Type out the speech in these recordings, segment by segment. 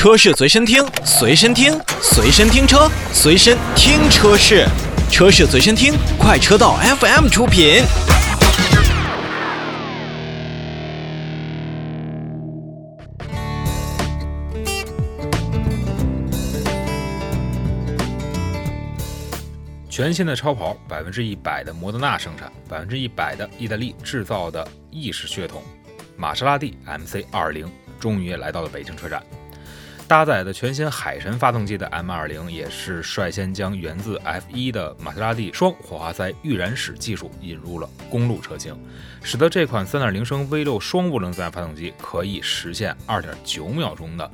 车市随身听，随身听，随身听车，随身听车市，车市随身听，快车道 FM 出品。全新的超跑，百分之一百的摩德纳生产，百分之一百的意大利制造的意式血统，玛莎拉蒂 MC 二零终于也来到了北京车展。搭载的全新海神发动机的 M 二零也是率先将源自 F 一的玛莎拉蒂双火花塞预燃室技术引入了公路车型，使得这款三点零升 V 六双涡轮增压发动机可以实现二点九秒钟的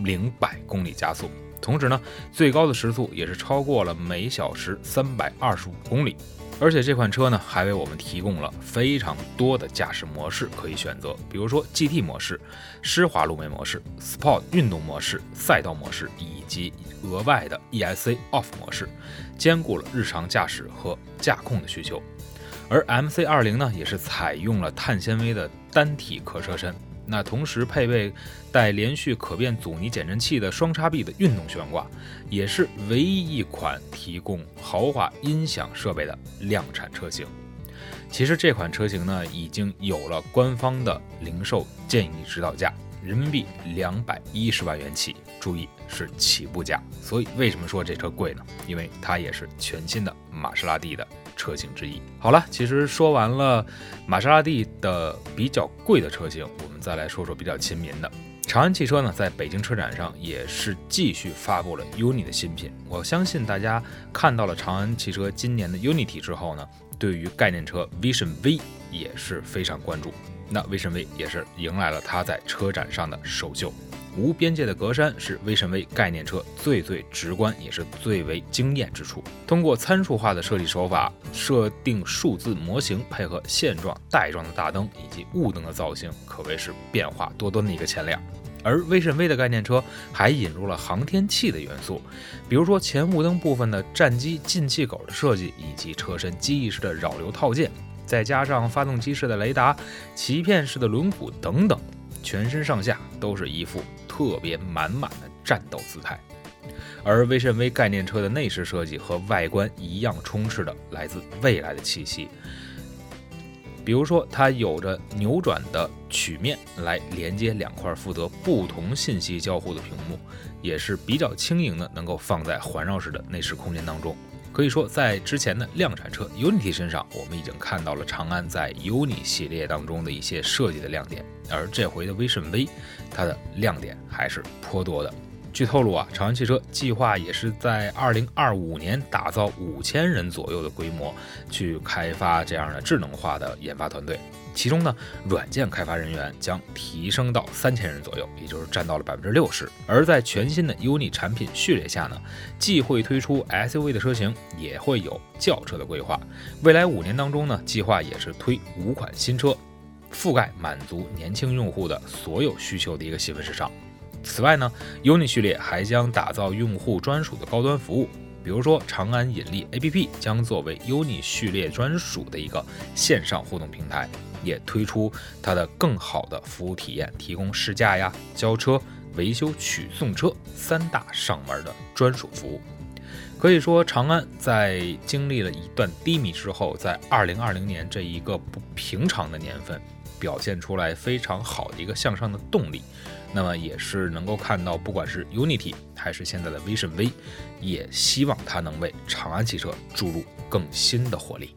零百公里加速。同时呢，最高的时速也是超过了每小时三百二十五公里，而且这款车呢还为我们提供了非常多的驾驶模式可以选择，比如说 GT 模式、湿滑路面模式、Sport 运动模式、赛道模式以及额外的 ESC Off 模式，兼顾了日常驾驶和驾控的需求。而 MC 二零呢，也是采用了碳纤维的单体壳车身。那同时配备带连续可变阻尼减震器的双叉臂的运动悬挂，也是唯一一款提供豪华音响设备的量产车型。其实这款车型呢，已经有了官方的零售建议指导价，人民币两百一十万元起，注意是起步价。所以为什么说这车贵呢？因为它也是全新的玛莎拉蒂的。车型之一。好了，其实说完了玛莎拉蒂的比较贵的车型，我们再来说说比较亲民的。长安汽车呢，在北京车展上也是继续发布了 UNI 的新品。我相信大家看到了长安汽车今年的 UNI-T 之后呢，对于概念车 Vision V 也是非常关注。那 Vision V 也是迎来了它在车展上的首秀。无边界的格栅是威神威概念车最最直观也是最为惊艳之处。通过参数化的设计手法，设定数字模型，配合线状、带状的大灯以及雾灯的造型，可谓是变化多端的一个前脸。而威神威的概念车还引入了航天器的元素，比如说前雾灯部分的战机进气口的设计，以及车身机翼式的扰流套件，再加上发动机式的雷达、鳍片式的轮毂等等，全身上下都是一副。特别满满的战斗姿态，而威神威概念车的内饰设计和外观一样，充斥着来自未来的气息。比如说，它有着扭转的曲面来连接两块负责不同信息交互的屏幕，也是比较轻盈的，能够放在环绕式的内饰空间当中。可以说，在之前的量产车 Unity 身上，我们已经看到了长安在 UNI 系列当中的一些设计的亮点，而这回的威神 V，，它的亮点还是颇多的。据透露啊，长安汽车计划也是在2025年打造五千人左右的规模，去开发这样的智能化的研发团队。其中呢，软件开发人员将提升到三千人左右，也就是占到了百分之六十。而在全新的 UNI 产品序列下呢，既会推出 SUV 的车型，也会有轿车的规划。未来五年当中呢，计划也是推五款新车，覆盖满足年轻用户的所有需求的一个细分市场。此外呢，UNI 序列还将打造用户专属的高端服务，比如说长安引力 APP 将作为 UNI 序列专属的一个线上互动平台。也推出它的更好的服务体验，提供试驾呀、交车、维修、取送车三大上门的专属服务。可以说，长安在经历了一段低迷之后，在二零二零年这一个不平常的年份，表现出来非常好的一个向上的动力。那么，也是能够看到，不管是 Unity 还是现在的 Vision V，也希望它能为长安汽车注入更新的活力。